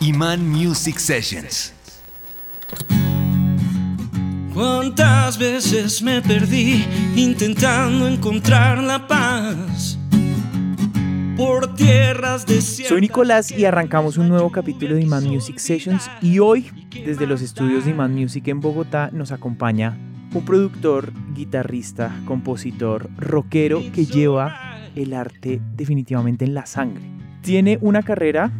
Iman Music Sessions. ¿Cuántas veces me perdí intentando encontrar la paz? Por tierras desiertas. Soy Nicolás y arrancamos un nuevo capítulo de Iman Music Sessions y hoy, desde los estudios de Iman Music en Bogotá, nos acompaña un productor, guitarrista, compositor, rockero que lleva el arte definitivamente en la sangre. Tiene una carrera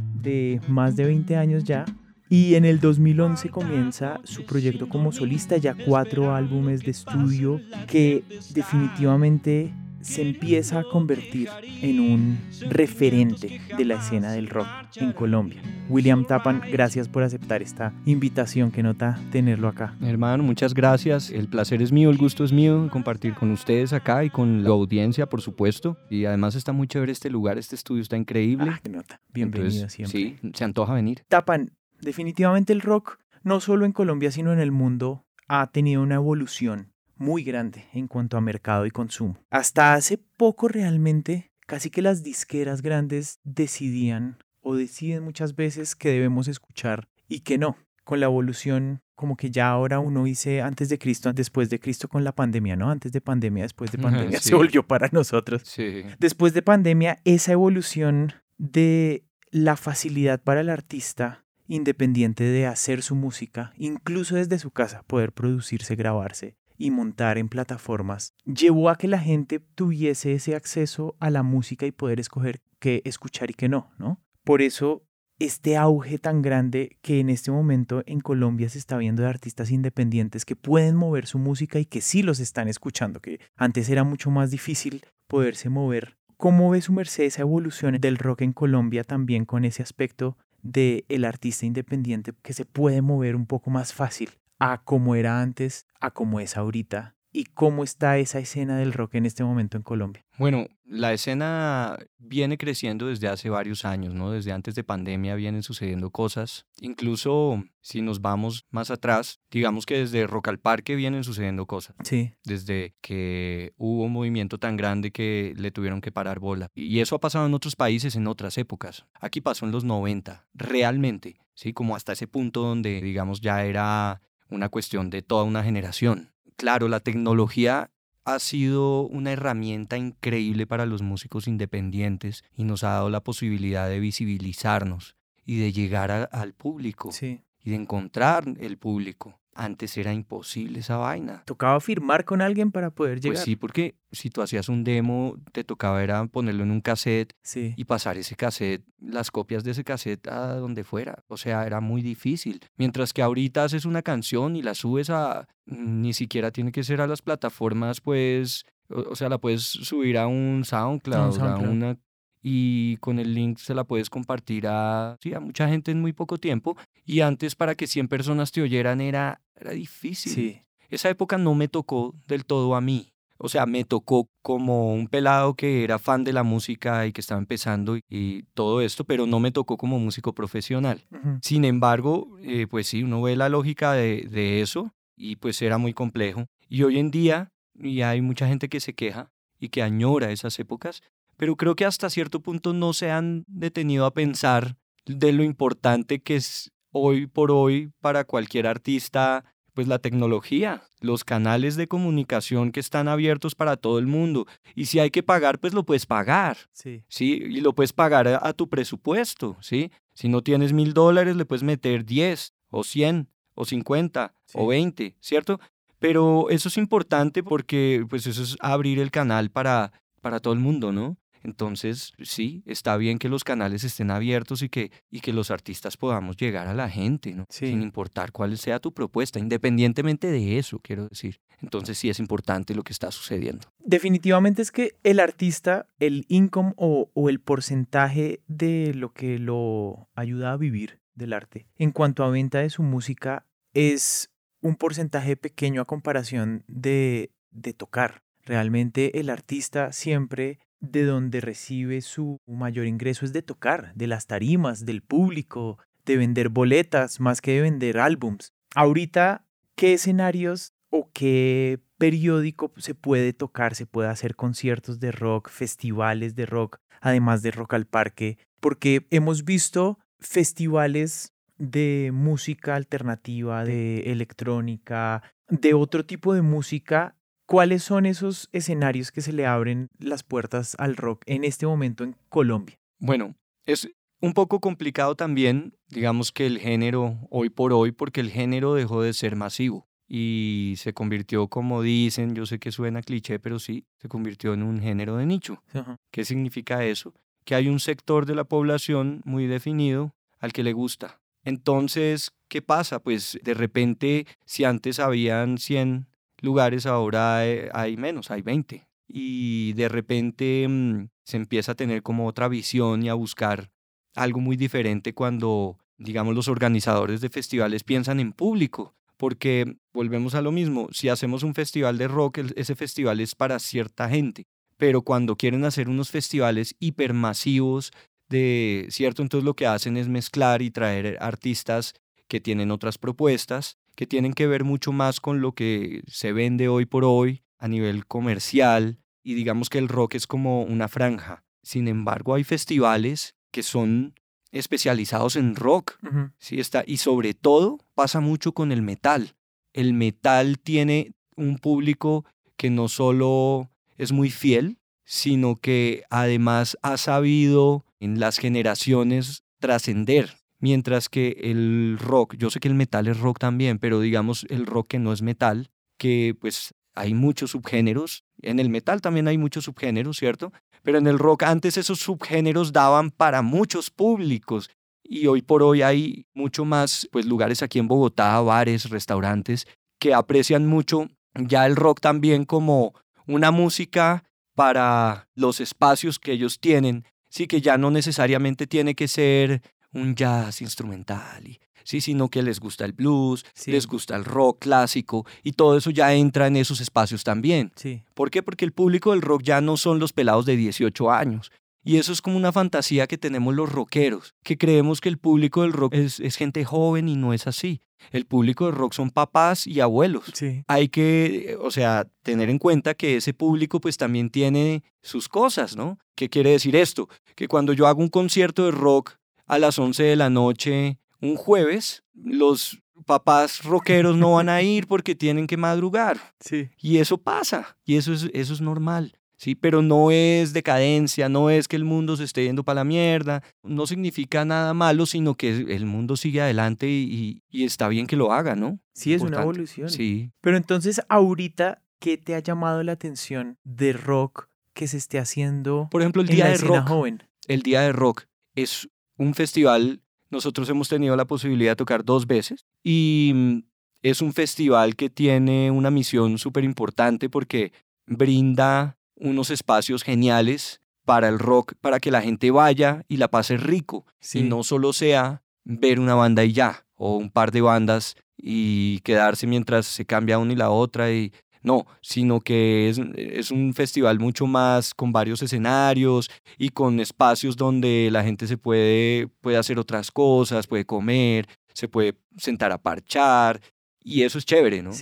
más de 20 años ya y en el 2011 comienza su proyecto como solista, ya cuatro álbumes de estudio que definitivamente se empieza a convertir en un referente de la escena del rock en Colombia. William Tapan, gracias por aceptar esta invitación, que nota tenerlo acá. Hermano, muchas gracias. El placer es mío, el gusto es mío compartir con ustedes acá y con la audiencia, por supuesto. Y además está muy chévere este lugar, este estudio está increíble. Ah, qué nota. Bienvenido siempre. Sí, se antoja venir. Tapan, definitivamente el rock, no solo en Colombia, sino en el mundo, ha tenido una evolución muy grande en cuanto a mercado y consumo. Hasta hace poco realmente, casi que las disqueras grandes decidían o deciden muchas veces que debemos escuchar y que no. Con la evolución, como que ya ahora uno dice antes de Cristo, después de Cristo con la pandemia, ¿no? Antes de pandemia, después de pandemia, Sí. se volvió para nosotros. Sí. Después de pandemia, esa evolución de la facilidad para el artista independiente de hacer su música, incluso desde su casa, poder producirse, grabarse y montar en plataformas, llevó a que la gente tuviese ese acceso a la música y poder escoger qué escuchar y qué no, ¿no? Por eso este auge tan grande que en este momento en Colombia se está viendo de artistas independientes que pueden mover su música y que sí los están escuchando, que antes era mucho más difícil poderse mover. ¿Cómo ve su merced esa evolución del rock en Colombia también con ese aspecto de el artista independiente que se puede mover un poco más fácil a como era antes, a como es ahorita? ¿Y cómo está esa escena del rock en este momento en Colombia? Bueno, la escena viene creciendo desde hace varios años, ¿no? Desde antes de pandemia vienen sucediendo cosas. Incluso si nos vamos más atrás, digamos que desde Rock al Parque vienen sucediendo cosas. Sí, Desde que hubo un movimiento tan grande que le tuvieron que parar bola. Y eso ha pasado en otros países en otras épocas. Aquí pasó en los 90, realmente, ¿sí? Como hasta ese punto donde, digamos, ya era una cuestión de toda una generación. Claro, la tecnología ha sido una herramienta increíble para los músicos independientes y nos ha dado la posibilidad de visibilizarnos y de llegar a- al público sí. y de encontrar el público. Antes era imposible esa vaina. Tocaba firmar con alguien para poder llegar. Pues sí, porque si tú hacías un demo, te tocaba era ponerlo en un cassette Sí. y pasar ese cassette, las copias de ese cassette a donde fuera. O sea, era muy difícil. Mientras que ahorita haces una canción y la subes a... Ni siquiera tiene que ser a las plataformas, pues... O, sea, la puedes subir a un SoundCloud, a SoundCloud. una... Y con el link se la puedes compartir a, sí, a mucha gente en muy poco tiempo. Y antes para que 100 personas te oyeran era, era difícil. Sí. Esa época no me tocó del todo a mí. O sea, me tocó como un pelado que era fan de la música y que estaba empezando y, todo esto, pero no me tocó como músico profesional. Sin embargo, eh, pues sí, uno ve la lógica de, de eso y pues era muy complejo. Y hoy en día, y hay mucha gente que se queja y que añora esas épocas, pero creo que hasta cierto punto no se han detenido a pensar de lo importante que es hoy por hoy para cualquier artista, pues la tecnología, los canales de comunicación que están abiertos para todo el mundo. Y si hay que pagar, pues lo puedes pagar. Sí. ¿sí? Y lo puedes pagar a, a tu presupuesto, ¿sí? Si no tienes mil dólares, le puedes meter 10 o 100 o 50 Sí. o 20, ¿cierto? Pero eso es importante porque pues eso es abrir el canal para, para todo el mundo, ¿no? Entonces, sí, está bien que los canales estén abiertos y que, y que los artistas podamos llegar a la gente, ¿no? Sí. Sin importar cuál sea tu propuesta, independientemente de eso, quiero decir. Entonces, sí es importante lo que está sucediendo. Definitivamente es que el artista, el income o, o el porcentaje de lo que lo ayuda a vivir del arte en cuanto a venta de su música es un porcentaje pequeño a comparación de, de tocar. Realmente el artista siempre de donde recibe su mayor ingreso es de tocar, de las tarimas, del público, de vender boletas más que de vender álbums. Ahorita, ¿qué escenarios o qué periódico se puede tocar, se puede hacer conciertos de rock, festivales de rock, además de Rock al Parque? Porque hemos visto festivales de música alternativa, de electrónica, de otro tipo de música, ¿cuáles son esos escenarios que se le abren las puertas al rock en este momento en Colombia? Bueno, es un poco complicado también, digamos que el género hoy por hoy, porque el género dejó de ser masivo y se convirtió, como dicen, yo sé que suena cliché, pero sí, se convirtió en un género de nicho. ¿Qué significa eso? Que hay un sector de la población muy definido al que le gusta. Entonces, ¿qué pasa? Pues de repente, si antes habían 100 lugares, ahora hay menos, hay 20. Y de repente mm, se empieza a tener como otra visión y a buscar algo muy diferente cuando, digamos, los organizadores de festivales piensan en público porque volvemos a lo mismo, si hacemos un festival de rock, ese festival es para cierta gente, pero cuando quieren hacer unos festivales hipermasivos de, ¿cierto? Entonces lo que hacen es mezclar y traer artistas que tienen otras propuestas, que tienen que ver mucho más con lo que se vende hoy por hoy a nivel comercial, y digamos que el rock es como una franja. Sin embargo, hay festivales que son especializados en rock. ¿sí? Está, y sobre todo pasa mucho con el metal. El metal tiene un público que no solo es muy fiel, sino que además ha sabido en las generaciones trascender. Mientras que el rock, yo sé que el metal es rock también, pero digamos el rock que no es metal, que pues hay muchos subgéneros. En el metal también hay muchos subgéneros, ¿cierto? Pero en el rock antes esos subgéneros daban para muchos públicos y hoy por hoy hay mucho más pues lugares aquí en Bogotá, bares, restaurantes que aprecian mucho ya el rock también como una música para los espacios que ellos tienen, sí que ya no necesariamente tiene que ser un jazz instrumental y ¿sí? sino que les gusta el blues, les gusta el rock clásico y todo eso ya entra en esos espacios también. Sí. ¿Por qué? Porque el público del rock ya no son los pelados de 18 años. Y eso es como una fantasía que tenemos los rockeros, que creemos que el público del rock es, es gente joven y no es así. El público del rock son papás y abuelos. Sí. Hay que, o sea, tener en cuenta que ese público pues también tiene sus cosas, ¿no? ¿Qué quiere decir esto? Que cuando yo hago un concierto de rock a las 11 de la noche un jueves, los papás rockeros no van a ir porque tienen que madrugar. Sí. Y eso pasa, y eso es, eso es normal. Sí, pero no es decadencia, no es que el mundo se esté yendo para la mierda, no significa nada malo, sino que el mundo sigue adelante y, está bien que lo haga, ¿no? Sí, es una evolución. Sí. Pero entonces, ahorita, ¿qué te ha llamado la atención de rock que se esté haciendo? Por ejemplo, el Día de Rock. Joven? El Día de Rock es un festival nosotros hemos tenido la posibilidad de tocar dos veces y mm, es un festival que tiene una misión súper importante porque brinda unos espacios geniales para el rock, para que la gente vaya y la pase rico y no solo sea ver una banda y ya, o un par de bandas y quedarse mientras se cambia una y la otra y no, sino que es, un festival mucho más con varios escenarios y con espacios donde la gente se puede, puede hacer otras cosas, puede comer, se puede sentar a parchar y eso es chévere, ¿no?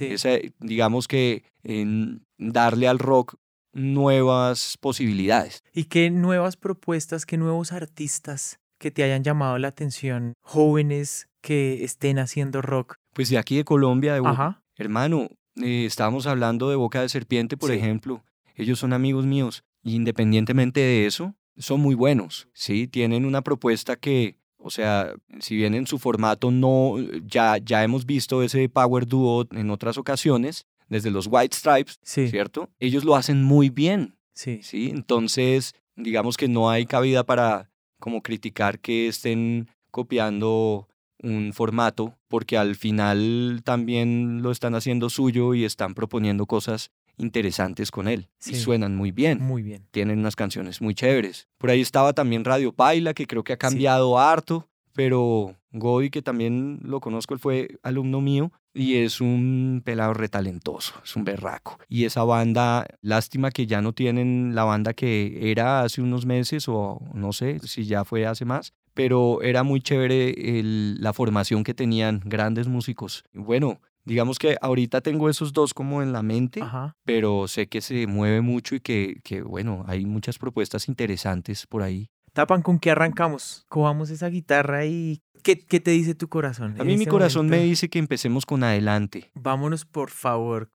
digamos que en darle al rock nuevas posibilidades. ¿Y qué nuevas propuestas, qué nuevos artistas que te hayan llamado la atención, jóvenes que estén haciendo rock? Pues de aquí de Colombia, de hermano, eh, estábamos hablando de Boca de Serpiente, por ejemplo. Ellos son amigos míos. Y independientemente de eso, son muy buenos. Sí, tienen una propuesta que, o sea, si bien en su formato no, ya, ya hemos visto ese power duo en otras ocasiones, desde los White Stripes, ¿cierto? Ellos lo hacen muy bien. Sí. sí. Entonces, digamos que no hay cabida para como criticar que estén copiando un formato, porque al final también lo están haciendo suyo y están proponiendo cosas interesantes con él. Y suenan muy bien. Muy bien. Tienen unas canciones muy chéveres. Por ahí estaba también Radio Paila, que creo que ha cambiado harto, pero Godi, que también lo conozco, él fue alumno mío y es un pelado retalentoso, es un berraco. Y esa banda, lástima que ya no tienen la banda que era hace unos meses o no sé si ya fue hace más, pero era muy chévere la formación que tenían, grandes músicos. Bueno, digamos que ahorita tengo esos dos como en la mente, pero sé que se mueve mucho y que, que, bueno, hay muchas propuestas interesantes por ahí. Tapan, ¿con qué arrancamos? Cojamos esa guitarra y ¿qué, qué te dice tu corazón? A mí mi este corazón me dice que empecemos con adelante. Vámonos, por favor.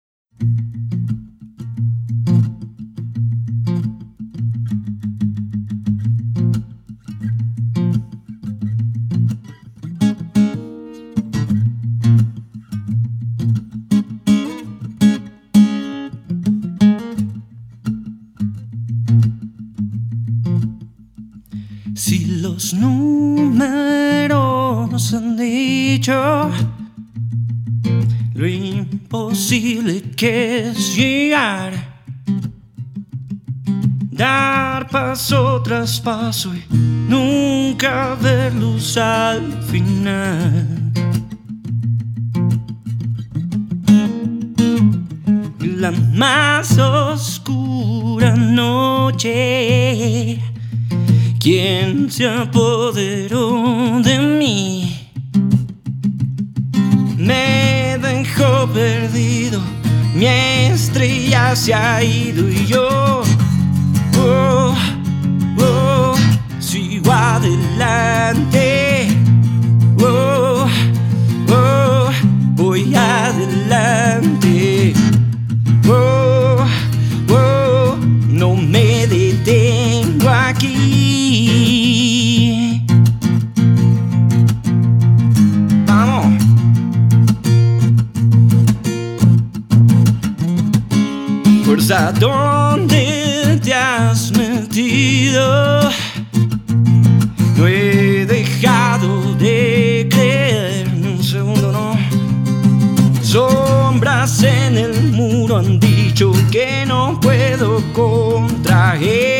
Los números han dicho lo imposible que es llegar, dar paso tras paso y nunca ver luz al final. La más oscura noche ¿Quién se apoderó de mí? Me dejó perdido, mi estrella se ha ido y yo oh, oh, sigo adelante. Oh, oh, voy adelante. Fuerza, ¿dónde te has metido? No he dejado de creer ni un segundo, no. Sombras en el muro han dicho que no puedo contraer.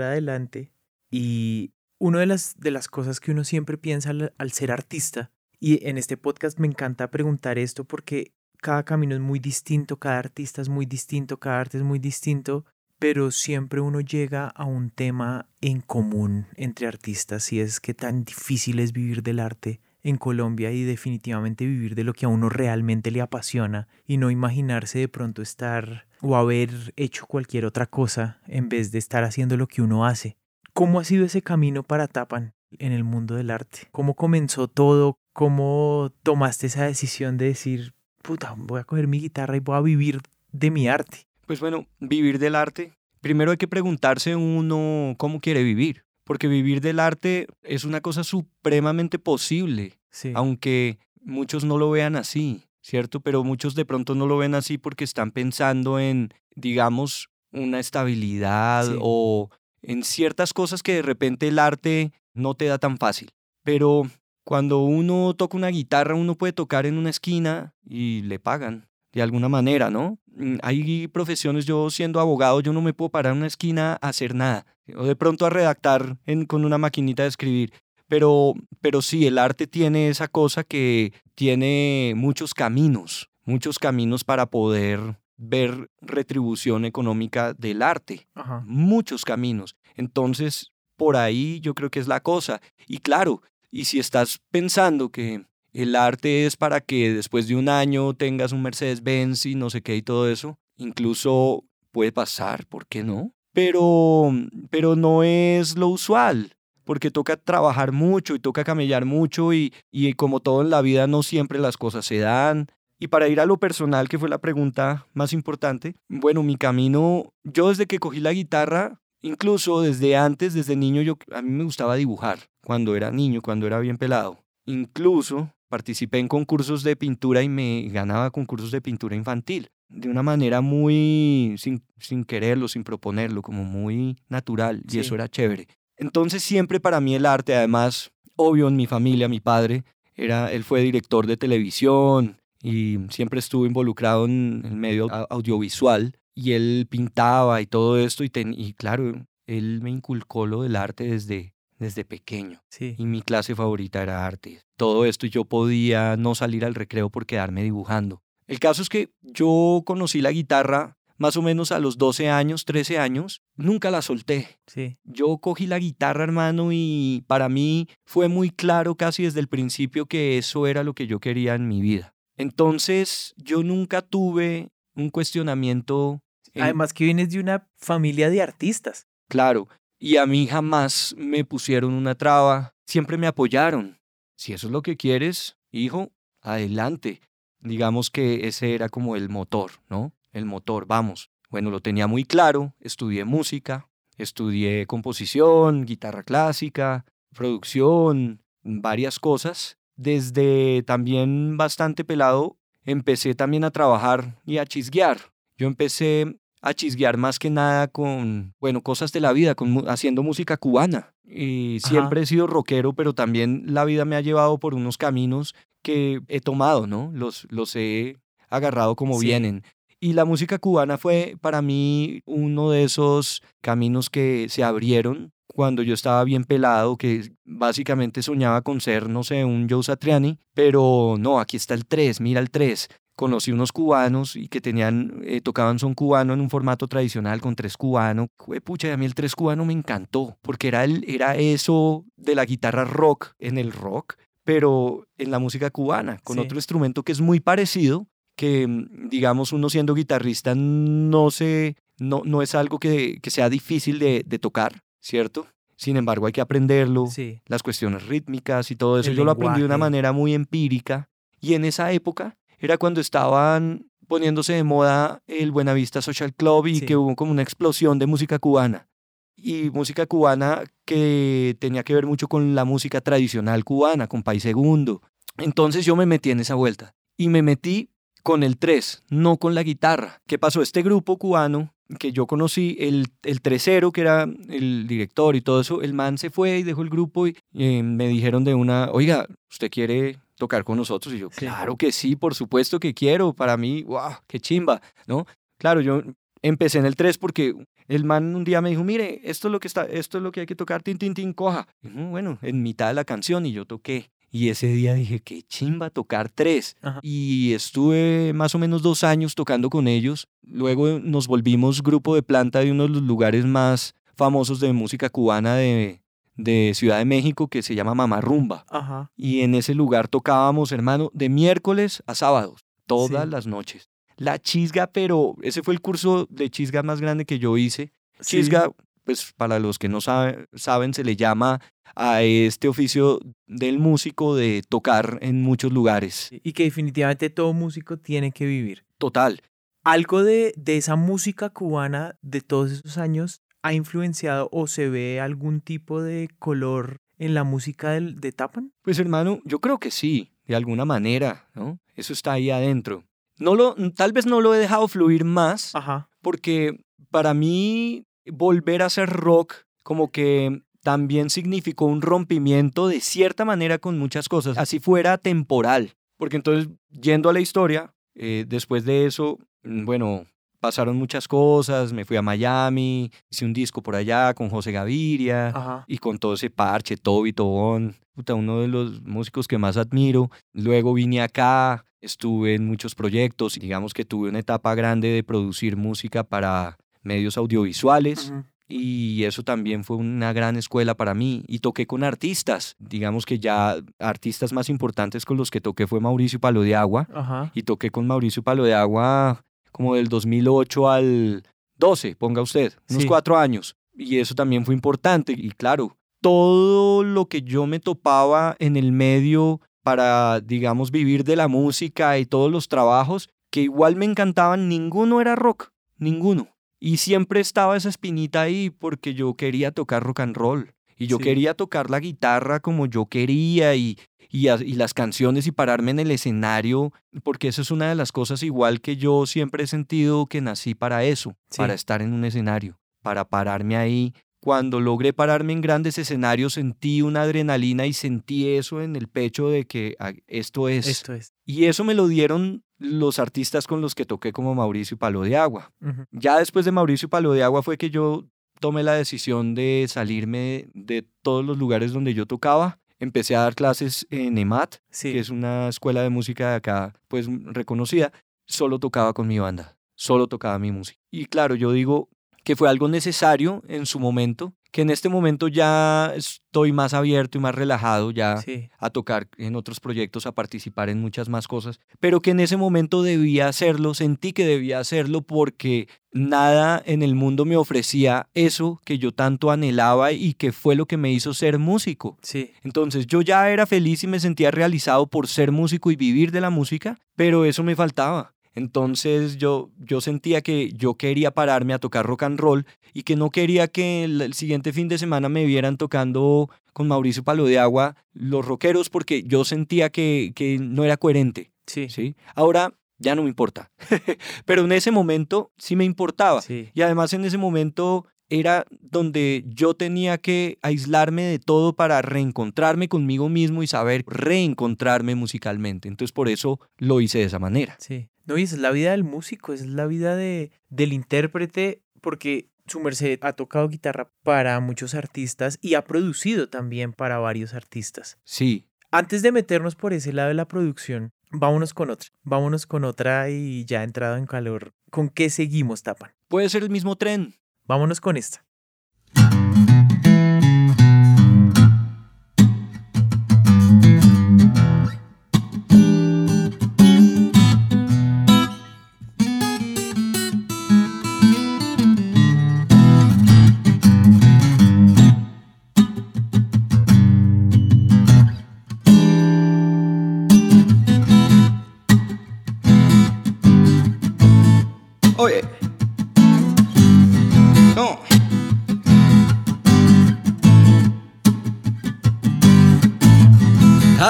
Adelante. Y una de las, de las cosas que uno siempre piensa al, al ser artista, y en este podcast me encanta preguntar esto porque cada camino es muy distinto, cada artista es muy distinto, cada arte es muy distinto, pero siempre uno llega a un tema en común entre artistas y es que tan difícil es vivir del arte en Colombia y definitivamente vivir de lo que a uno realmente le apasiona y no imaginarse de pronto estar o haber hecho cualquier otra cosa en vez de estar haciendo lo que uno hace. ¿Cómo ha sido ese camino para Tapan en el mundo del arte? ¿Cómo comenzó todo? ¿Cómo tomaste esa decisión de decir, puta, voy a coger mi guitarra y voy a vivir de mi arte? Pues bueno, vivir del arte primero hay que preguntarse uno cómo quiere vivir, porque vivir del arte es una cosa supremamente posible, Sí. aunque muchos no lo vean así, ¿cierto? Pero muchos de pronto no lo ven así porque están pensando en, digamos, una estabilidad Sí. o en ciertas cosas que de repente el arte no te da tan fácil. Pero cuando uno toca una guitarra, uno puede tocar en una esquina y le pagan de alguna manera, ¿no? Mm, Hay profesiones, yo siendo abogado, yo no me puedo parar en una esquina a hacer nada, o de pronto a redactar en- con una maquinita de escribir. Pero, pero sí, el arte tiene esa cosa que tiene muchos caminos, muchos caminos para poder ver retribución económica del arte Ajá. muchos caminos. Entonces, por ahí yo creo que es la cosa. Y claro, y si estás pensando que el arte es para que después de un año tengas un Mercedes-Benz y no sé qué y todo eso, incluso puede pasar, ¿por qué no? Pero, pero no es lo usual, porque toca trabajar mucho y toca camellar mucho y, y como todo en la vida no siempre las cosas se dan. Y para ir a lo personal, que fue la pregunta más importante, bueno, mi camino, yo desde que cogí la guitarra, incluso desde antes, desde niño, yo, a mí me gustaba dibujar, cuando era niño, cuando era bien pelado. Incluso participé en concursos de pintura y me ganaba concursos de pintura infantil, de una manera muy sin, sin quererlo, sin proponerlo, como muy natural, y Sí. eso era chévere. Entonces siempre para mí el arte, además, obvio en mi familia, mi padre, era, él fue director de televisión y siempre estuvo involucrado en el medio au- audiovisual y él pintaba y todo esto y, ten- y claro, él me inculcó lo del arte desde, desde pequeño Sí. y mi clase favorita era arte. Todo esto y yo podía no salir al recreo por quedarme dibujando. El caso es que yo conocí la guitarra más o menos a los 12 años, 13 años, nunca la solté. Sí. Yo cogí la guitarra, hermano, y para mí fue muy claro casi desde el principio que eso era lo que yo quería en mi vida. Entonces, yo nunca tuve un cuestionamiento. en- Además que vienes de una familia de artistas. Claro, y a mí jamás me pusieron una traba, siempre me apoyaron. Si eso es lo que quieres, hijo, adelante. Digamos que ese era como el motor, ¿no? El motor, vamos. Bueno, lo tenía muy claro, estudié música, estudié composición, guitarra clásica, producción, varias cosas. Desde también bastante pelado, empecé también a trabajar y a chisguear. Yo empecé a chisguear más que nada con, bueno, cosas de la vida, con, haciendo música cubana. Y Ajá. siempre he sido rockero, pero también la vida me ha llevado por unos caminos que he tomado, ¿no? Los, los he agarrado como Sí. vienen. Y la música cubana fue para mí uno de esos caminos que se abrieron cuando yo estaba bien pelado, que básicamente soñaba con ser, no sé, un Joe Satriani, pero no, aquí está el 3, mira el 3. Conocí unos cubanos y que tenían, eh, tocaban son cubano en un formato tradicional con tres cubano. Pucha, y a mí el tres cubano me encantó, porque era, el, era eso de la guitarra rock en el rock, pero en la música cubana, con Sí. otro instrumento que es muy parecido, que mm, digamos uno siendo guitarrista no, se, no, no es algo que, que sea difícil de, de tocar, ¿cierto? Sin embargo, hay que aprenderlo, Sí. las cuestiones rítmicas y todo eso. El Yo lo aprendí de una manera muy empírica. Y en esa época era cuando estaban poniéndose de moda el Buenavista Social Club y Sí. que hubo como una explosión de música cubana. Y música cubana que tenía que ver mucho con la música tradicional cubana, con País Segundo. Entonces yo me metí en esa vuelta. Y me metí con el 3, no con la guitarra. ¿Qué pasó? Este grupo cubano que yo conocí, el, el tresero, que era el director y todo eso, el man se fue y dejó el grupo y eh, me dijeron de una, oiga, ¿usted quiere tocar con nosotros? Y yo, claro que sí, por supuesto que quiero. Para mí, wow, qué chimba, ¿no? Claro, yo empecé en el 3 porque el man un día me dijo, mire, esto es lo que está, esto es lo que hay que tocar, tin, tin, tin, coja. Y, "Mm, bueno, en mitad de la canción y yo toqué. Y ese día dije, qué chimba tocar tres. Ajá. Y estuve más o menos dos años tocando con ellos. Luego nos volvimos grupo de planta de uno de los lugares más famosos de música cubana de, de Ciudad de México que se llama Mamarrumba. Ajá. Y en ese lugar tocábamos, hermano, de miércoles a sábados, todas Sí. las noches. La chisga, pero ese fue el curso de chisga más grande que yo hice. Sí. Chisga, pues para los que no sabe- saben, se le llama a este oficio del músico de tocar en muchos lugares. Y que definitivamente todo músico tiene que vivir. Total. ¿Algo de, de esa música cubana de todos esos años ha influenciado o se ve algún tipo de color en la música del, de Tapan? Pues hermano, yo creo que sí, de alguna manera, ¿no? Eso está ahí adentro. No lo, tal vez no lo he dejado fluir más, Ajá. porque para mí volver a hacer rock como que también significó un rompimiento de cierta manera con muchas cosas, así fuera temporal. Porque entonces, yendo a la historia, eh, después de eso, mm, bueno, pasaron muchas cosas, me fui a Miami, hice un disco por allá con José Gaviria Ajá. y con todo ese parche, Toby, Tobón, puta, uno de los músicos que más admiro. Luego vine acá, estuve en muchos proyectos, digamos que tuve una etapa grande de producir música para medios audiovisuales. Y eso también fue una gran escuela para mí y toqué con artistas, digamos que ya artistas más importantes con los que toqué fue Mauricio Palo de Agua Ajá. y toqué con Mauricio Palo de Agua como del 2008 al 12, ponga usted, unos Sí. cuatro años. Y eso también fue importante. Y claro, todo lo que yo me topaba en el medio para, digamos, vivir de la música y todos los trabajos, que igual me encantaban, ninguno era rock, ninguno. Y siempre estaba esa espinita ahí porque yo quería tocar rock and roll. Y yo Sí. quería tocar la guitarra como yo quería y, y, a- y las canciones y pararme en el escenario, porque eso es una de las cosas igual que yo siempre he sentido que nací para eso, Sí. para estar en un escenario, para pararme ahí. Cuando logré pararme en grandes escenarios sentí una adrenalina y sentí eso en el pecho de que ah, esto es. Esto es. Y eso me lo dieron los artistas con los que toqué como Mauricio y Palo de Agua. Ya después de Mauricio y Palo de Agua fue que yo tomé la decisión de salirme de todos los lugares donde yo tocaba. Empecé a dar clases en EMAT, Sí. que es una escuela de música de acá, pues reconocida. Solo tocaba con mi banda, solo tocaba mi música. Y claro, yo digo que fue algo necesario en su momento, que en este momento ya estoy más abierto y más relajado, ya Sí. a tocar en otros proyectos, a participar en muchas más cosas, pero que en ese momento debía hacerlo, sentí que debía hacerlo porque nada en el mundo me ofrecía eso que yo tanto anhelaba y que fue lo que me hizo ser músico. Sí. Entonces yo ya era feliz y me sentía realizado por ser músico y vivir de la música, pero eso me faltaba. Entonces yo, yo sentía que yo quería pararme a tocar rock and roll y que no quería que el, el siguiente fin de semana me vieran tocando con Mauricio Palo de Agua los rockeros porque yo sentía que, que no era coherente. Sí. ¿sí? Ahora ya no me importa, pero en ese momento sí me importaba. Sí. Y además en ese momento era donde yo tenía que aislarme de todo para reencontrarme conmigo mismo y saber reencontrarme musicalmente. Entonces por eso lo hice de esa manera. Sí. No, y esa es la vida del músico, esa es la vida de, del intérprete, porque su merced ha tocado guitarra para muchos artistas y ha producido también para varios artistas. Sí, Antes de meternos por ese lado de la producción, vámonos con otra. Vámonos con otra y ya entrado en calor. ¿Con qué seguimos, Tapan? puede ser el mismo tren. Vámonos con esta.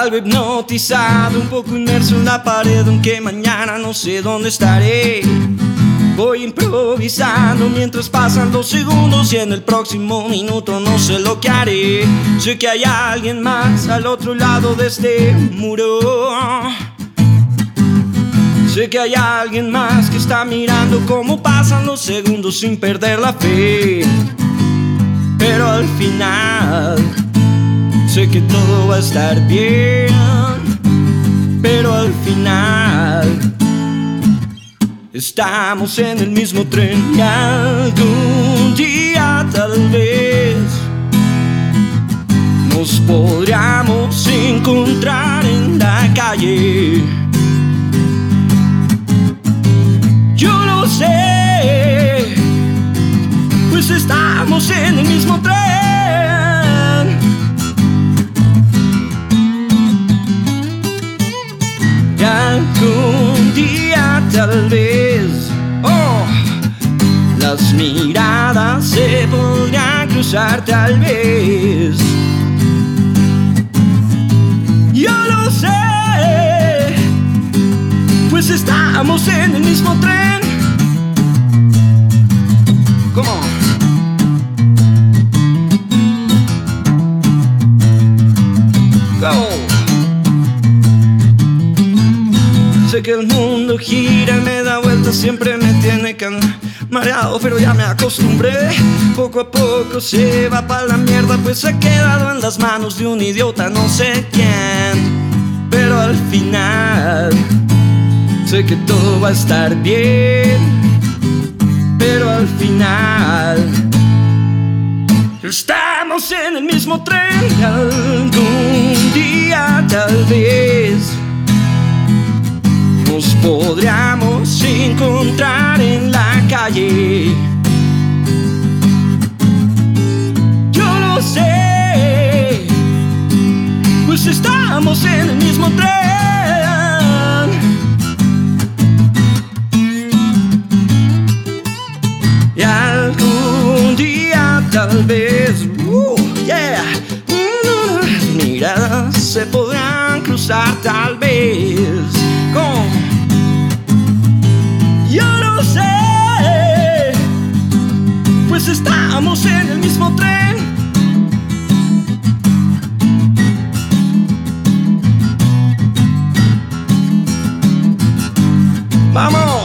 Algo hipnotizado, un poco inmerso en la pared, aunque mañana no sé dónde estaré. Voy improvisando mientras pasan los segundos y en el próximo minuto no sé lo que haré. Sé que hay alguien más al otro lado de este muro. Sé que hay alguien más que está mirando cómo pasan los segundos sin perder la fe. Pero al final sé que todo va a estar bien. Pero al final estamos en el mismo tren y algún día tal vez nos podríamos encontrar en la calle. Yo lo sé, pues estamos en el mismo tren. Algún día tal vez Las miradas se podrían cruzar tal vez. Yo lo sé, pues estamos en el mismo tren. Go. Pero ya me acostumbré. Poco a poco se va para la mierda, pues he quedado en las manos de un idiota, no sé quién. Pero al final sé que todo va a estar bien. Pero al final estamos en el mismo tren. y Algún día tal vez nos podríamos encontrar en la calle. Yo lo sé, pues estamos en el mismo tren. Y algún día tal vez, uh, yeah, miradas se podrán cruzar tal vez. Con yo lo sé, pues estamos en el mismo tren. Vamos.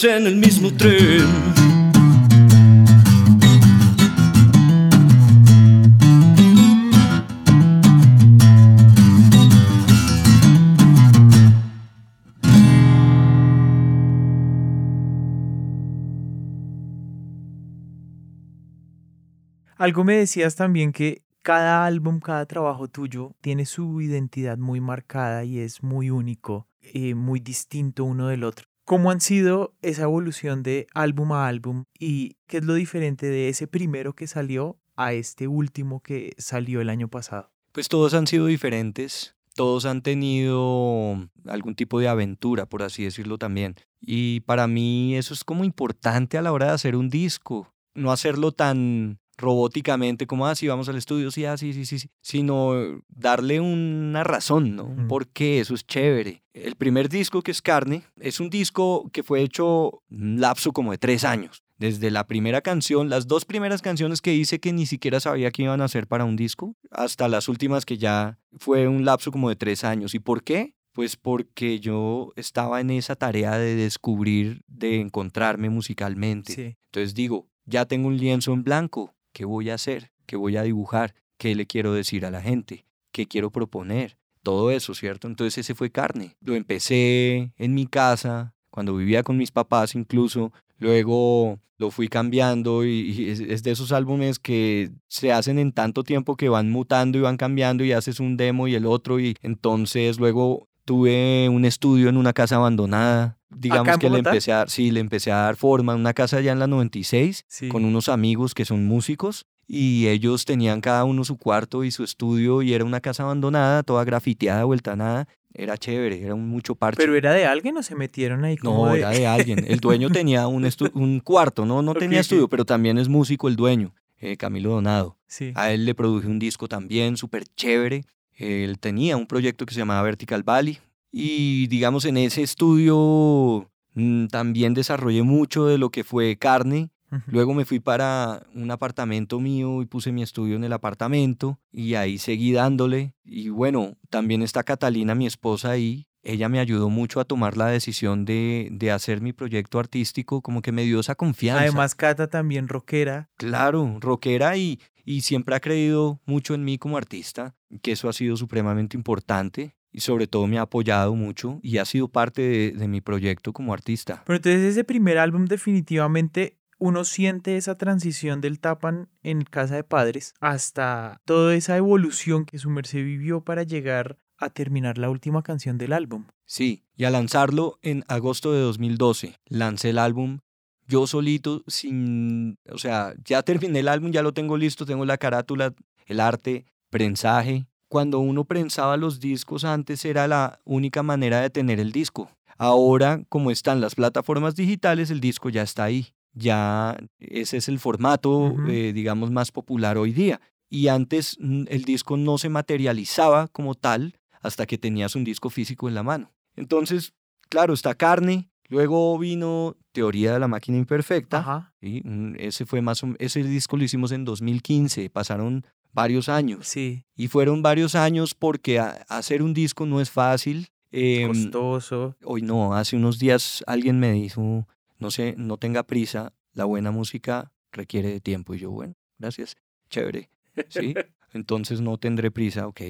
En el mismo tren. Algo me decías también que cada álbum, cada trabajo tuyo tiene su identidad muy marcada y es muy único, eh, muy distinto uno del otro. ¿Cómo han sido esa evolución de álbum a álbum y qué es lo diferente de ese primero que salió a este último que salió el año pasado? Pues todos han sido diferentes, todos han tenido algún tipo de aventura, por así decirlo también. Y para mí eso es como importante a la hora de hacer un disco, no hacerlo tan robóticamente como así vamos al estudio, sí, ah, sí, sí, sí, sino darle una razón, ¿no? Ujú. ¿Por qué? Eso es chévere. El primer disco que es Carne es un disco que fue hecho un lapso como de tres años. Desde la primera canción, las dos primeras canciones que hice que ni siquiera sabía que iban a ser para un disco, hasta las últimas que ya fue un lapso como de tres años. ¿Y por qué? Pues porque yo estaba en esa tarea de descubrir, de encontrarme musicalmente. Sí. Entonces digo, ya tengo un lienzo en blanco, ¿qué voy a hacer? ¿Qué voy a dibujar? ¿Qué le quiero decir a la gente? ¿Qué quiero proponer? Todo eso, ¿cierto? Entonces ese fue carne. Lo empecé en mi casa cuando vivía con mis papás incluso. Luego lo fui cambiando y, es de esos álbumes que se hacen en tanto tiempo que van mutando y van cambiando y haces un demo y el otro y entonces luego tuve un estudio en una casa abandonada. Digamos que le empecé a dar, sí, le empecé a dar forma, una casa allá en la 96 Sí. con unos amigos que son músicos y ellos tenían cada uno su cuarto y su estudio y era una casa abandonada, toda grafiteada, vuelta a nada. Era chévere, era un mucho parche. ¿Pero era de alguien o se metieron ahí como No, de... era de alguien. El dueño tenía un, un cuarto, no, no tenía estudio, pero también es músico el dueño, eh, Camilo Donado. Sí. A él le produje un disco también súper chévere. Él tenía un proyecto que se llamaba Vertical Valley. Y digamos, en ese estudio mm, también desarrollé mucho de lo que fue carne. Luego me fui para un apartamento mío y puse mi estudio en el apartamento y ahí seguí dándole. Y bueno, también está Catalina, mi esposa ahí. Ella me ayudó mucho a tomar la decisión de, de hacer mi proyecto artístico, como que me dio esa confianza. Además, Cata también rockera. Claro, rockera y, y siempre ha creído mucho en mí como artista, que eso ha sido supremamente importante y sobre todo me ha apoyado mucho y ha sido parte de, de mi proyecto como artista. Pero entonces ese primer álbum definitivamente uno siente esa transición del Tapan en Casa de Padres hasta toda esa evolución que su merced vivió para llegar a terminar la última canción del álbum. Sí, y al lanzarlo en agosto de 2012, lancé el álbum yo solito, sin, o sea, ya terminé el álbum, ya lo tengo listo, tengo la carátula, el arte, prensaje. Cuando uno prensaba los discos antes era la única manera de tener el disco. Ahora, como están las plataformas digitales, el disco ya está ahí. Ya ese es el formato, eh, digamos, más popular hoy día. Y antes mm, el disco no se materializaba como tal hasta que tenías un disco físico en la mano. Entonces, claro, está carne. Luego vino Teoría de la máquina imperfecta. Ajá. ¿sí? Un- Ese fue más o- ese disco lo hicimos en 2015, pasaron varios años. Sí, Y fueron varios años porque a- hacer un disco no es fácil. em, costoso. Hoy no, hace unos días alguien me dijo, no sé, no tenga prisa, la buena música requiere de tiempo. Y yo, bueno, gracias, chévere, ¿sí? Entonces no tendré prisa, ok.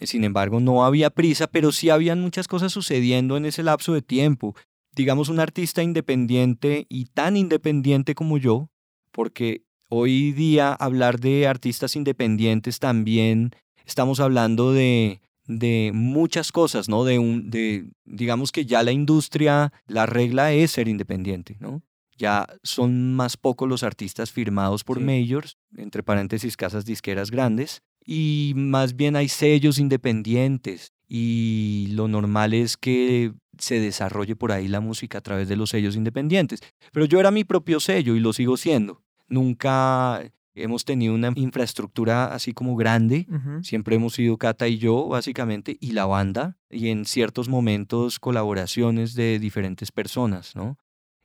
Sin embargo, no había prisa, pero sí habían muchas cosas sucediendo en ese lapso de tiempo. Digamos, un artista independiente y tan independiente como yo, porque hoy día hablar de artistas independientes también estamos hablando de, de muchas cosas, ¿no? De un, de, digamos que ya la industria, la regla es ser independiente, ¿no? Ya son más pocos los artistas firmados por Sí. majors, entre paréntesis, casas disqueras grandes, y más bien hay sellos independientes. Y lo normal es que se desarrolle por ahí la música a través de los sellos independientes. Pero yo era mi propio sello y lo sigo siendo. Nunca hemos tenido una infraestructura así como grande. Siempre hemos sido Cata y yo, básicamente, y la banda, y en ciertos momentos colaboraciones de diferentes personas, ¿no?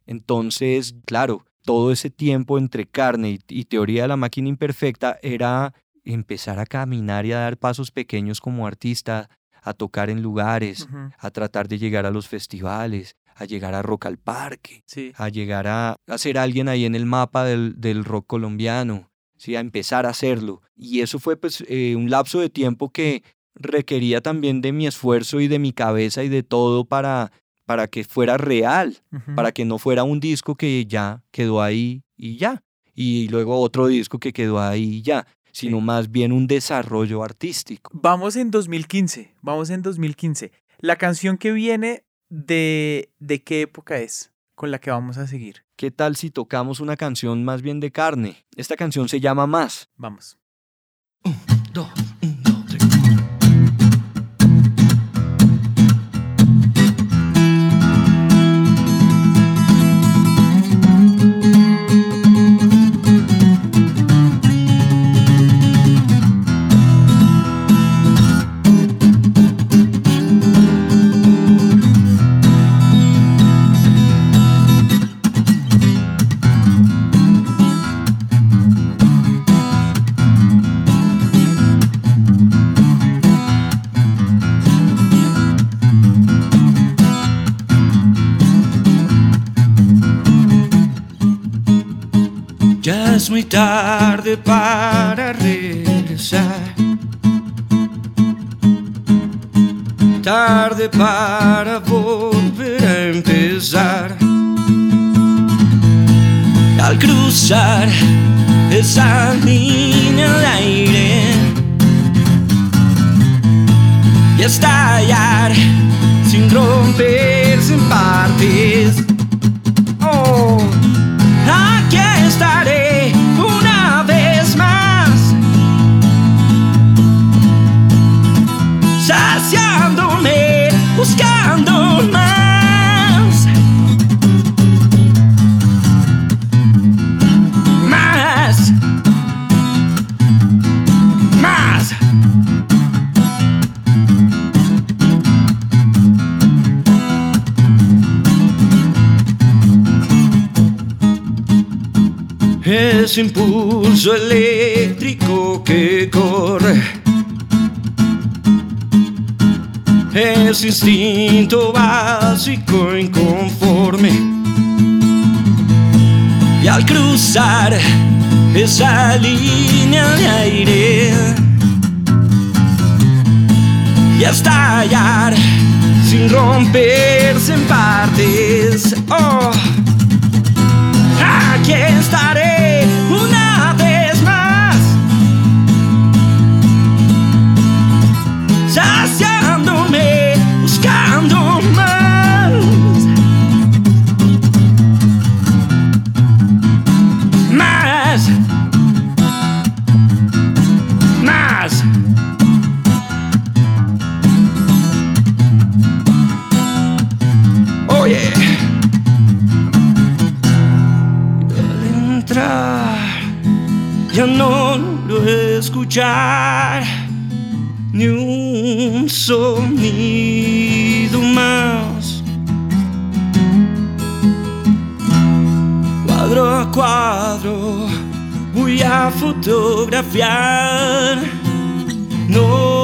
Entonces, claro, todo ese tiempo entre carne y, y teoría de la máquina imperfecta era empezar a caminar y a dar pasos pequeños como artista, a tocar en lugares, a tratar de llegar a los festivales, a llegar a Rock al Parque, Sí. a llegar a, a ser alguien ahí en el mapa del, del rock colombiano, ¿sí? a empezar a hacerlo. Y eso fue pues eh, un lapso de tiempo que requería también de mi esfuerzo y de mi cabeza y de todo para, para que fuera real, para que no fuera un disco que ya quedó ahí y ya, y luego otro disco que quedó ahí y ya, sino Sí. más bien un desarrollo artístico. Vamos en 2015, vamos en 2015. La canción que viene de, de qué época es con la que vamos a seguir. ¿Qué tal si tocamos una canción más bien de carne? Esta canción se llama Más. Vamos. dos, un, dos, tres. Tarde para regresar. tarde para volver a empezar. Al cruzar esa línea de aire y estallar sin romperse en partes. Oh, aquí estaré buscando más. Más. Más. Ese impulso eléctrico que corre. Ese instinto básico inconforme. Y al cruzar esa línea de aire y estallar sin romperse en partes. Oh, aquí estaré escuchar ni un sonido más. Cuadro a cuadro voy a fotografiar. No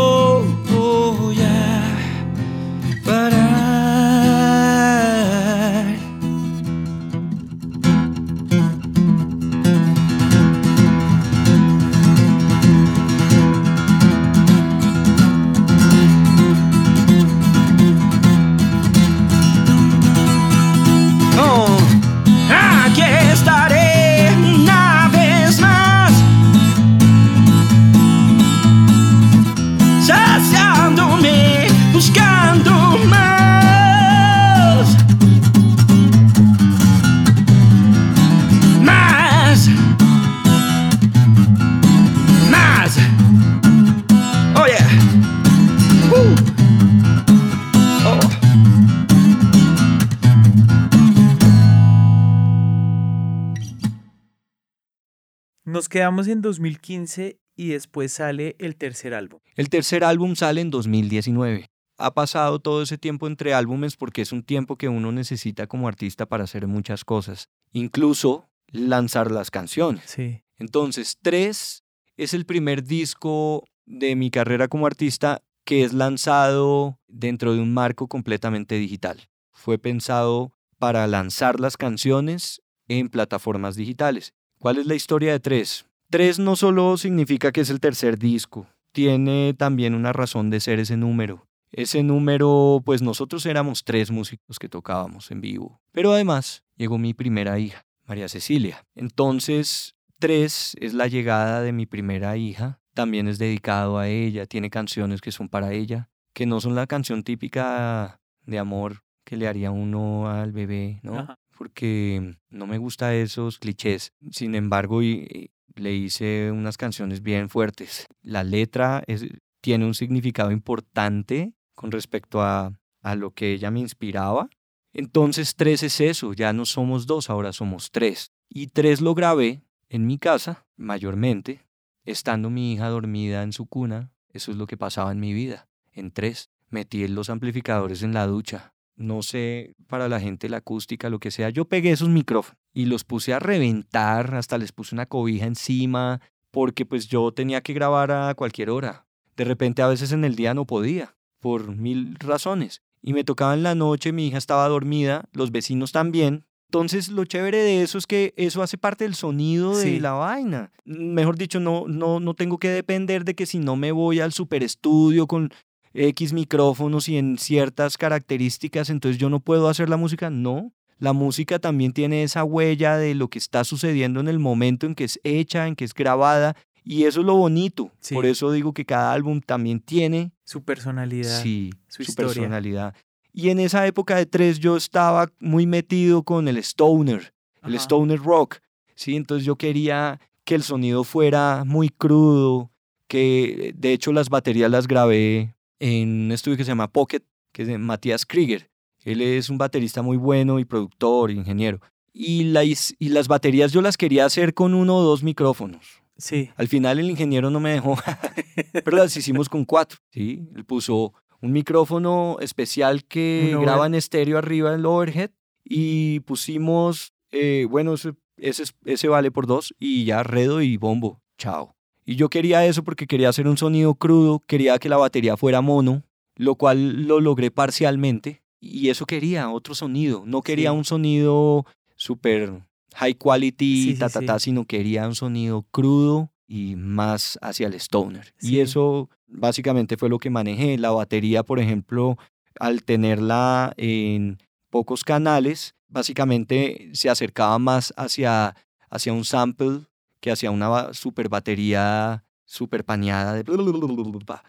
Nos quedamos en 2015 y después sale el tercer álbum. El tercer álbum sale en 2019. Ha pasado todo ese tiempo entre álbumes porque es un tiempo que uno necesita como artista para hacer muchas cosas, incluso lanzar las canciones. Sí. Entonces, Tres es el primer disco de mi carrera como artista que es lanzado dentro de un marco completamente digital. Fue pensado para lanzar las canciones en plataformas digitales. ¿Cuál es la historia de Tres? Tres no solo significa que es el tercer disco, tiene también una razón de ser ese número. Ese número, pues nosotros éramos tres músicos que tocábamos en vivo. Pero además llegó mi primera hija, María Cecilia. Entonces, tres es la llegada de mi primera hija. También es dedicado a ella, tiene canciones que son para ella, que no son la canción típica de amor que le haría uno al bebé, ¿no? Ajá. Porque no me gusta esos clichés. Sin embargo, y- y le hice unas canciones bien fuertes. La letra es- tiene un significado importante con respecto a, a lo que ella me inspiraba. Entonces, tres es eso, ya no somos dos, ahora somos tres. Y tres lo grabé en mi casa, mayormente, estando mi hija dormida en su cuna. Eso es lo que pasaba en mi vida. En tres, metí los amplificadores en la ducha. No sé, para la gente la acústica, lo que sea. Yo pegué esos micrófonos y los puse a reventar, hasta les puse una cobija encima, porque pues yo tenía que grabar a cualquier hora. De repente a veces en el día no podía, por mil razones. Y me tocaba en la noche, mi hija estaba dormida, los vecinos también. Entonces lo chévere de eso es que eso hace parte del sonido de Sí. la vaina. Mejor dicho, no, no, no tengo que depender de que si no me voy al super estudio con X micrófonos y en ciertas características, entonces yo no puedo hacer la música. No, la música también tiene esa huella de lo que está sucediendo en el momento en que es hecha, en que es grabada, y eso es lo bonito. Sí. Por eso digo que cada álbum también tiene Su personalidad. sí, su su, personalidad. Y en esa época de tres yo estaba muy metido con el stoner, el stoner rock, ¿sí? Entonces yo quería que el sonido fuera muy crudo, que de hecho las baterías las grabé en un estudio que se llama Pocket, que es de Matías Krieger. Él es un baterista muy bueno y productor, ingeniero. Y, la y las baterías yo las quería hacer con uno o dos micrófonos. Sí. Al final el ingeniero no me dejó, pero las hicimos con cuatro, ¿sí? Él puso un micrófono especial que graba en estéreo arriba del overhead y pusimos, eh, bueno, ese, ese, es- ese vale por dos y ya redo y bombo, chao. Y yo quería eso porque quería hacer un sonido crudo, quería que la batería fuera mono, lo cual lo logré parcialmente y eso quería, otro sonido. No quería Sí. un sonido súper high quality, Sí, ta, ta, ta, sino quería un sonido crudo y más hacia el stoner. Y eso básicamente fue lo que manejé. La batería, por ejemplo, al tenerla en pocos canales, básicamente se acercaba más hacia, hacia un sample que hacia una super batería super paneada de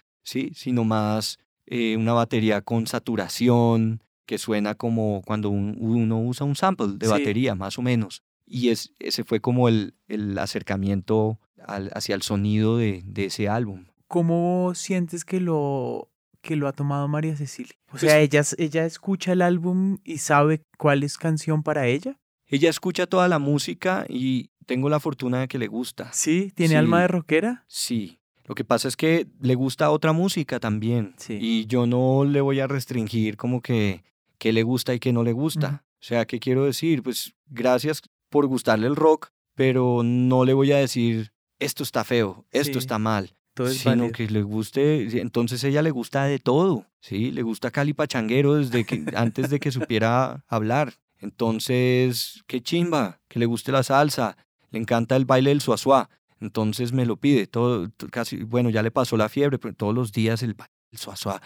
sí, sino más eh, una batería con saturación que suena como cuando un- uno usa un sample de Sí. batería, más o menos. Y es, ese fue como el, el acercamiento al- hacia el sonido de, de ese álbum. ¿Cómo sientes que lo, que lo ha tomado María Cecilia? O Pues- sea, ella, ella escucha el álbum y sabe cuál es canción para ella. Ella escucha toda la música y tengo la fortuna de que le gusta. Sí, tiene Sí. alma de rockera. Sí. Lo que pasa es que le gusta otra música también. Sí. Y yo no le voy a restringir como que qué le gusta y qué no le gusta. O sea, ¿qué quiero decir? Pues gracias por gustarle el rock, pero no le voy a decir esto está feo, esto Sí. está mal. Todo es sino válido. que le guste, entonces ella le gusta de todo, ¿sí? Le gusta Cali Pachanguero desde que, antes de que supiera hablar. Entonces, qué chimba, que le guste la salsa, le encanta el baile del suazua, entonces me lo pide, todo, to- casi, bueno, ya le pasó la fiebre, pero todos los días el baile del suazua,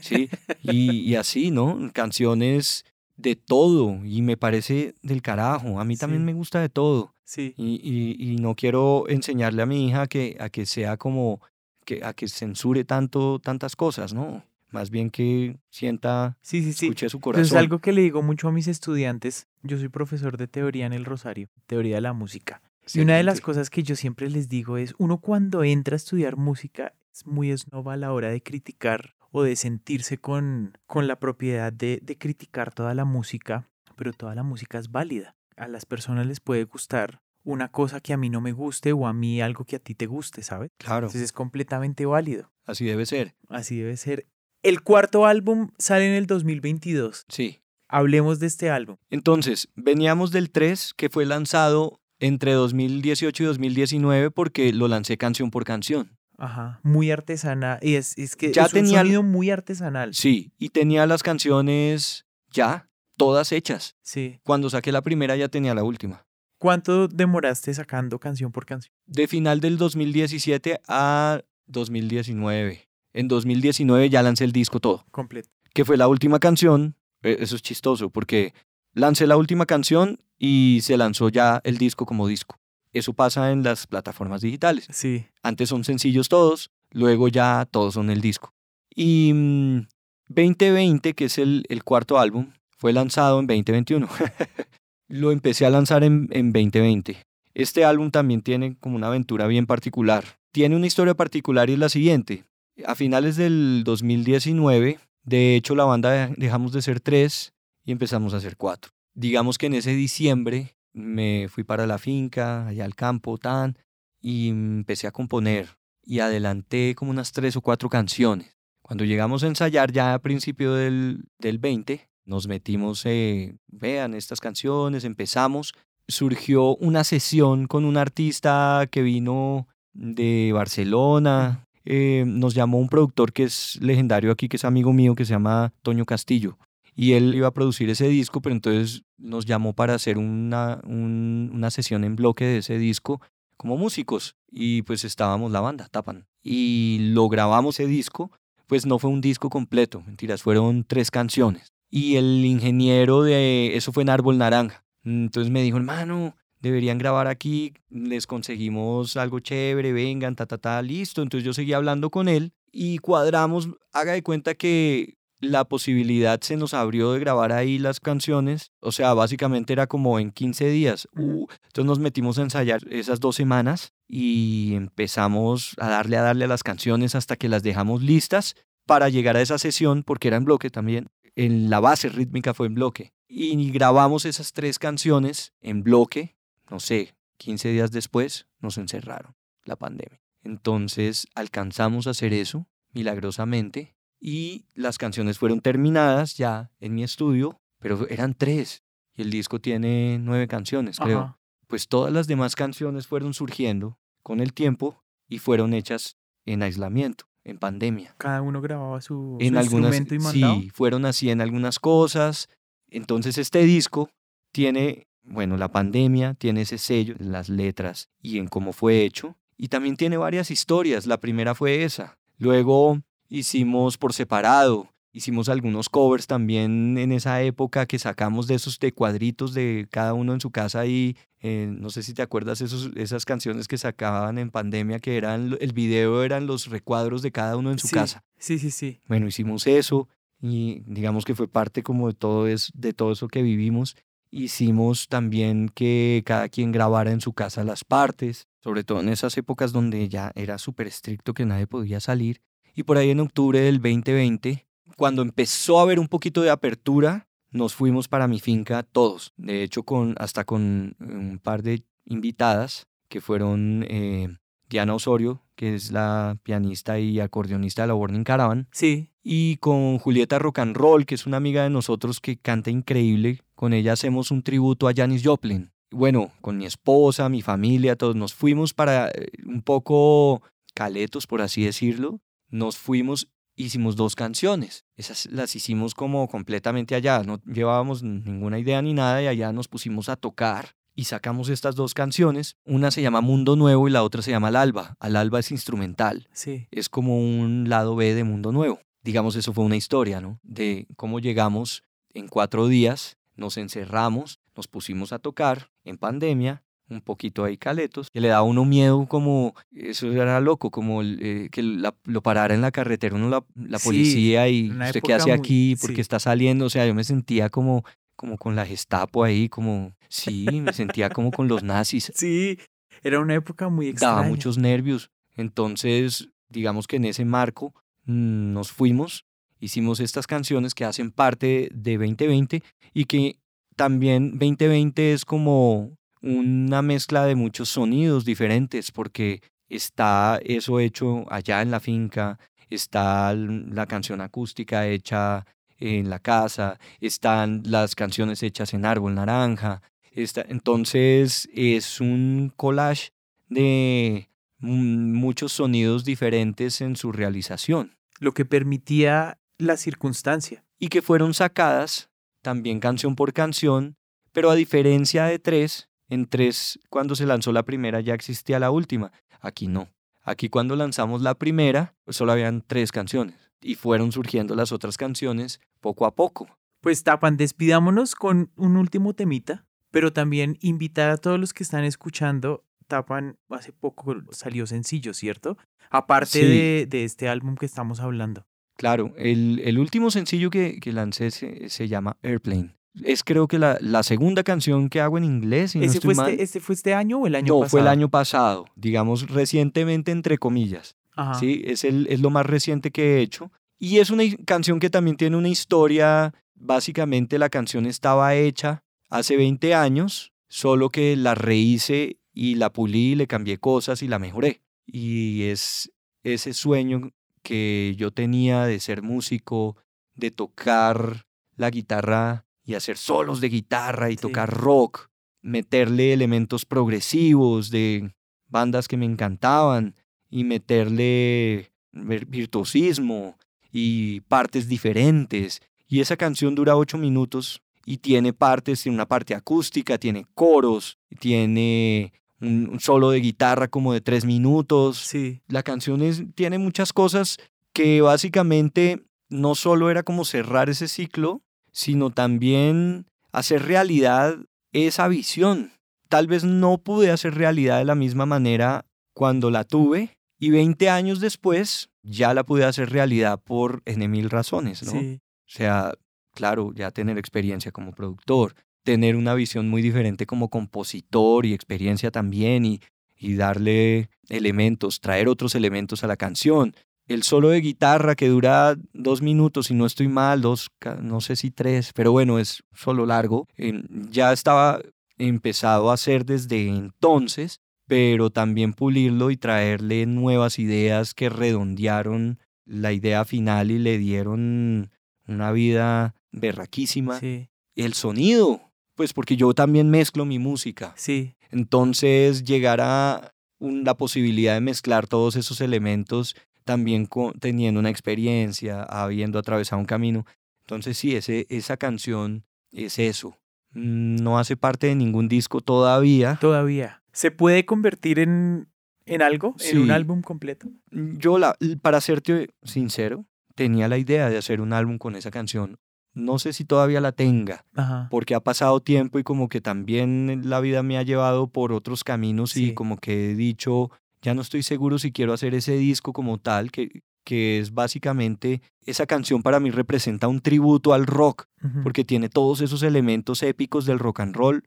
¿sí? Y, y así, ¿no? Canciones de todo, y me parece del carajo, a mí también Sí. me gusta de todo. Sí. Y, y- y no quiero enseñarle a mi hija a que, a que sea como, que, a que censure tanto, tantas cosas, ¿no? Más bien que sienta, Sí, sí, sí. escuche su Entonces, corazón. algo que le digo mucho a mis estudiantes, yo soy profesor de teoría en el Rosario, teoría de la música. Y una de las cosas que yo siempre les digo es, uno cuando entra a estudiar música es muy snob a la hora de criticar o de sentirse con, con la propiedad de, de criticar toda la música, pero toda la música es válida. A las personas les puede gustar una cosa que a mí no me guste o a mí algo que a ti te guste, ¿sabes? Claro, Entonces es completamente válido. así debe ser. Así debe ser. El cuarto álbum sale en el 2022. Sí. Hablemos de este álbum. Entonces, veníamos del 3, que fue lanzado entre 2018 y 2019 porque lo lancé canción por canción. Ajá, muy artesanal. Y es, es que Ya es un tenía- sonido muy artesanal. Sí, y tenía las canciones ya, todas hechas. Sí. Cuando saqué la primera ya tenía la última. ¿Cuánto demoraste sacando canción por canción? De final del 2017 a 2019. En 2019 ya lancé el disco todo. Completo. que fue la última canción. eh, Eso es chistoso porque lancé la última canción y se lanzó ya el disco como disco. Eso pasa en las plataformas digitales. Sí. Antes son sencillos todos, luego ya todos son el disco. Y mm, 2020, que es el, el cuarto álbum, fue lanzado en 2021. Lo empecé a lanzar en, en 2020. Este álbum también tiene como una aventura bien particular. Tiene una historia particular y es la siguiente. A finales del 2019, de hecho la banda de- dejamos de ser tres y empezamos a ser cuatro. Digamos que en ese diciembre me fui para la finca, allá al campo, tan, y empecé a componer y adelanté como unas tres o cuatro canciones. Cuando llegamos a ensayar ya a principio del, del 20, nos metimos, eh, vean estas canciones, empezamos. Surgió una sesión con un artista que vino de Barcelona. eh, nos llamó un productor que es legendario aquí, que es amigo mío, que se llama Toño Castillo. Y él iba a producir ese disco, pero entonces nos llamó para hacer una, un- una sesión en bloque de ese disco como músicos. Y pues estábamos la banda, Tapan. Y lo grabamos ese disco. pues no fue un disco completo, mentiras, fueron tres canciones. Y el ingeniero de eso fue en Árbol Naranja. Entonces me dijo, hermano, deberían grabar aquí, les conseguimos algo chévere, vengan, ta, ta, ta, listo. Entonces yo seguí hablando con él y cuadramos, haga de cuenta que la posibilidad se nos abrió de grabar ahí las canciones. O sea, básicamente era como en 15 días. Uh, entonces nos metimos a ensayar esas dos semanas y empezamos a darle a darle a las canciones hasta que las dejamos listas para llegar a esa sesión, porque era en bloque también. En la base rítmica fue en bloque. Y grabamos esas tres canciones en bloque, no sé, 15 días después nos encerraron la pandemia. Entonces alcanzamos a hacer eso milagrosamente y las canciones fueron terminadas ya en mi estudio, pero eran tres y el disco tiene nueve canciones, creo. Ajá. Pues todas las demás canciones fueron surgiendo con el tiempo y fueron hechas en aislamiento, en pandemia. Cada uno grababa su, En su algunas, instrumento y mandaba. sí, fueron así en algunas cosas. Entonces este disco tiene, bueno, la pandemia, tiene ese sello en las letras y en cómo fue hecho. Y también tiene varias historias. La primera fue esa. Luego hicimos por separado. Hicimos algunos covers también en esa época que sacamos de esos de cuadritos de cada uno en su casa y eh, no sé si te acuerdas esos, esas canciones que sacaban en pandemia que eran, el video eran los recuadros de cada uno en su Sí, casa. Sí, sí, sí. Bueno, hicimos eso y digamos que fue parte como de todo, es, de todo eso que vivimos. Hicimos también que cada quien grabara en su casa las partes, sobre todo en esas épocas donde ya era súper estricto que nadie podía salir. Y por ahí en octubre del 2020, cuando empezó a haber un poquito de apertura, nos fuimos para mi finca todos. De hecho, con, hasta con un par de invitadas que fueron eh, Diana Osorio, que es la pianista y acordeonista de la Burning Caravan, Sí. y con Julieta Rock and Roll, que es una amiga de nosotros que canta increíble. Con ella hacemos un tributo a Janis Joplin. Bueno, con mi esposa, mi familia, todos nos fuimos para eh, un poco caletos, por así decirlo. Nos fuimos, hicimos dos canciones. Esas las hicimos como completamente allá. No llevábamos ninguna idea ni nada y allá nos pusimos a tocar y sacamos estas dos canciones. Una se llama Mundo Nuevo y la otra se llama Al Alba. Al Alba es instrumental Sí. es como un lado B de Mundo Nuevo. Digamos, eso fue una historia, ¿no? De cómo llegamos en cuatro días, nos encerramos, nos pusimos a tocar en pandemia, un poquito ahí caletos, que le da a uno miedo como, eso era loco, como eh, que la- lo parara en la carretera uno la, la Sí, policía y usted qué hace muy- aquí, porque sí. está saliendo, o sea, yo me sentía como, como con la Gestapo ahí, como, sí, me sentía como con los nazis Sí. Era una época muy extraña. daba muchos nervios. Entonces, digamos que en ese marco mm, nos fuimos, hicimos estas canciones que hacen parte de 2020 y que también 2020 es como una mezcla de muchos sonidos diferentes porque está eso hecho allá en la finca, está la canción acústica hecha en la casa, están las canciones hechas en árbol naranja, está, entonces es un collage de muchos sonidos diferentes en su realización Lo que permitía la circunstancia. y que fueron sacadas también canción por canción, pero a diferencia de tres, en tres cuando se lanzó la primera ya existía la última, aquí no. Aquí cuando lanzamos la primera, pues solo habían tres canciones y fueron surgiendo las otras canciones poco a poco. Pues Tapan, despidámonos con un último temita, pero también invitar a todos los que están escuchando. Tapan hace poco salió sencillo, ¿cierto? Aparte Sí. de, de este álbum que estamos hablando. Claro, el, el último sencillo que, que lancé se, se llama Airplane. Es creo que la, la segunda canción que hago en inglés, si no ¿Ese fue este, este fue este año o el año no, pasado? fue el año pasado, digamos recientemente entre comillas. Ajá. ¿sí? Es, el, es lo más reciente que he hecho. Y es una canción que también tiene una historia. Básicamente la canción estaba hecha hace 20 años, solo que la rehice y la pulí, le cambié cosas y la mejoré. Y es ese sueño que yo tenía de ser músico, de tocar la guitarra y hacer solos de guitarra y Sí. tocar rock, meterle elementos progresivos de bandas que me encantaban y meterle vir- virtuosismo y partes diferentes. Y esa canción dura ocho minutos y tiene partes, tiene una parte acústica, tiene coros, tiene un, un solo de guitarra como de tres minutos. Sí. La canción es- tiene muchas cosas que básicamente no solo era como cerrar ese ciclo, sino también hacer realidad esa visión. Tal vez no pude hacer realidad de la misma manera cuando la tuve y 20 años después ya la pude hacer realidad por N mil razones, ¿no? Sí. O sea, claro, ya tener experiencia como productor, tener una visión muy diferente como compositor y experiencia también y, y darle elementos, traer otros elementos a la canción. El solo de guitarra que dura dos minutos, si no estoy mal, dos, no sé si tres, pero bueno, es solo largo. eh, ya estaba empezado a hacer desde entonces, pero también pulirlo y traerle nuevas ideas que redondearon la idea final y le dieron una vida berraquísima. Sí, El sonido, pues porque yo también mezclo mi música. sí, Entonces llegar a la posibilidad de mezclar todos esos elementos también teniendo una experiencia, habiendo atravesado un camino. Entonces sí, ese, esa canción es eso. Mm, No hace parte de ningún disco todavía. todavía. ¿Se puede convertir en, en algo? ¿En un álbum completo? Yo, la, para serte sincero, tenía la idea de hacer un álbum con esa canción. No sé si todavía la tenga, Ajá. porque ha pasado tiempo y como que también la vida me ha llevado por otros caminos Sí. y como que he dicho, ya no estoy seguro si quiero hacer ese disco como tal, que, que es básicamente, esa canción para mí representa un tributo al rock, porque tiene todos esos elementos épicos del rock and roll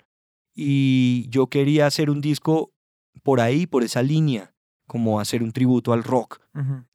y yo quería hacer un disco por ahí, por esa línea, como hacer un tributo al rock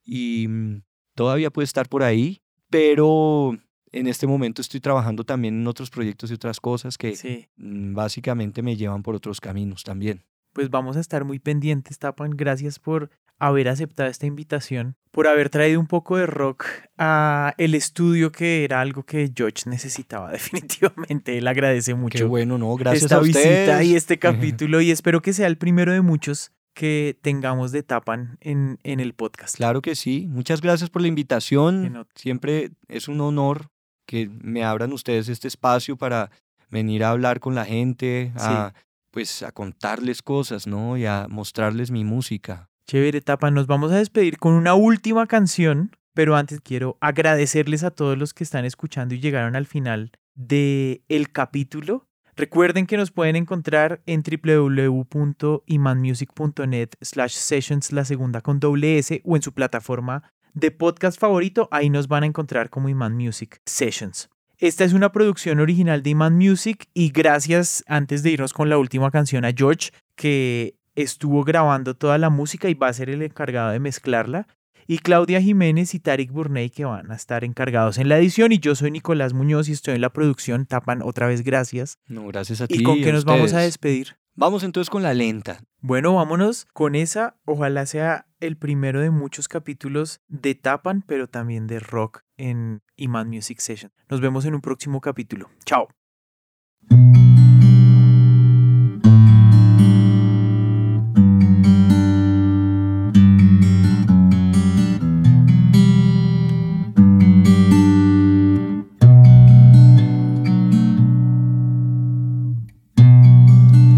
y mm, todavía puede estar por ahí, pero en este momento estoy trabajando también en otros proyectos y otras cosas que Sí. mm, básicamente me llevan por otros caminos también. Pues vamos a estar muy pendientes, Tapan. Gracias por haber aceptado esta invitación, por haber traído un poco de rock a el estudio que era algo que George necesitaba definitivamente. Él agradece mucho. Qué bueno, ¿no? Gracias esta a ustedes. visita y este capítulo y espero que sea el primero de muchos que tengamos de Tapan en, en el podcast. Claro que sí. Muchas gracias por la invitación. Siempre es un honor que me abran ustedes este espacio para venir a hablar con la gente, a pues a contarles cosas, ¿no? Y a mostrarles mi música. Chévere, Tapan. Nos vamos a despedir con una última canción, pero antes quiero agradecerles a todos los que están escuchando y llegaron al final de el capítulo. Recuerden que nos pueden encontrar en www.imanmusic.net slash sessions la segunda con doble S o en su plataforma de podcast favorito. Ahí nos van a encontrar como Iman Music Sessions. Esta es una producción original de Iman Music y gracias antes de irnos con la última canción a George que estuvo grabando toda la música y va a ser el encargado de mezclarla. Y Claudia Jiménez y Tarik Burney que van a estar encargados en la edición. Y yo soy Nicolás Muñoz y estoy en la producción. Tapan otra vez gracias. No, gracias a ti. ¿Y con qué nos vamos a despedir? Vamos entonces con la lenta. Bueno, vámonos con esa. Ojalá sea el primero de muchos capítulos de Tapan, pero también de rock en Iman Music Session. Nos vemos en un próximo capítulo. Chao.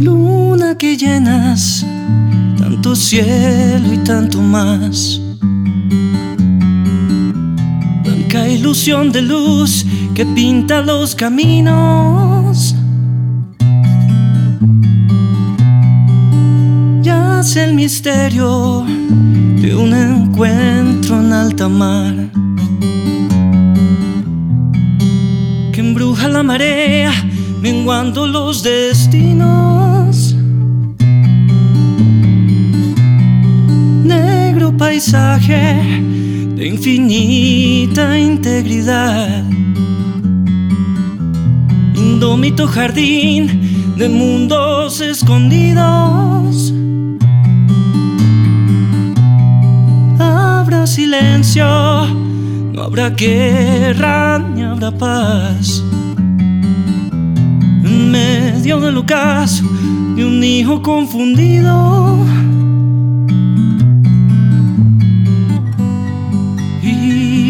Luna que llenas tanto cielo y tanto más. Ilusión de luz que pinta los caminos. Yace el misterio de un encuentro en alta mar. Que embruja la marea, menguando los destinos. Negro paisaje infinita integridad. Indómito jardín de mundos escondidos. Habrá silencio, no habrá guerra ni habrá paz. En medio del ocaso de un hijo confundido.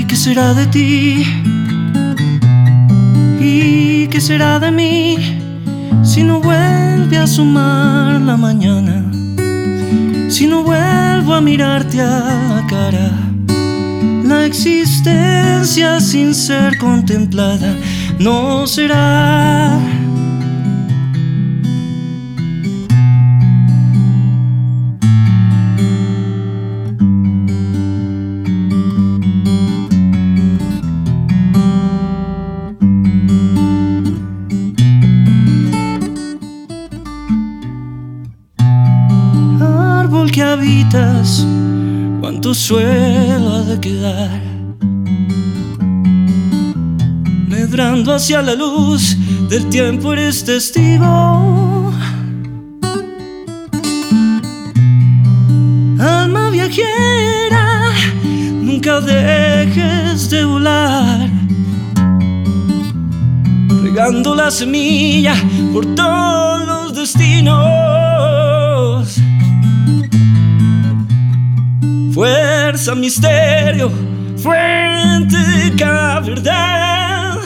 ¿Y qué será de ti? ¿Y qué será de mí si no vuelve a asomar la mañana? Si no vuelvo a mirarte a la cara, La existencia sin ser contemplada no será. Cuánto suelo de quedar. Medrando hacia la luz del tiempo eres testigo. Alma viajera, nunca dejes de volar. Regando la semilla por todos los destinos. Fuerza, misterio, fuente de cada verdad.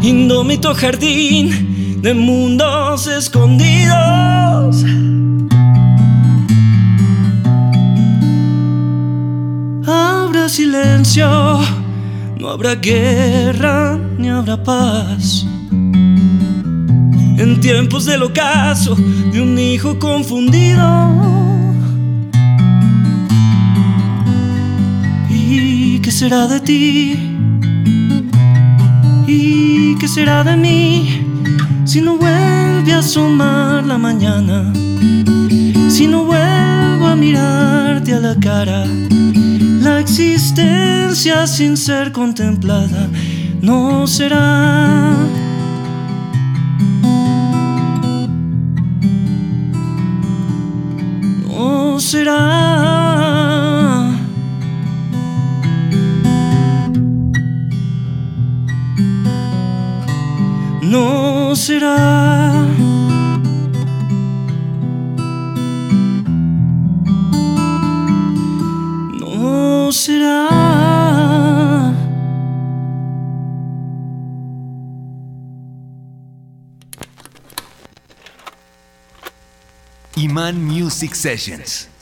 Indómito jardín de mundos escondidos. Habrá silencio, no habrá guerra ni habrá paz. En tiempos del ocaso de un hijo confundido. Será de ti? ¿Y qué será de mí si no vuelve a asomar la mañana? Si no vuelvo a mirarte a la cara, la existencia sin ser contemplada no será. No será. No será. No será. Iman Music Sessions.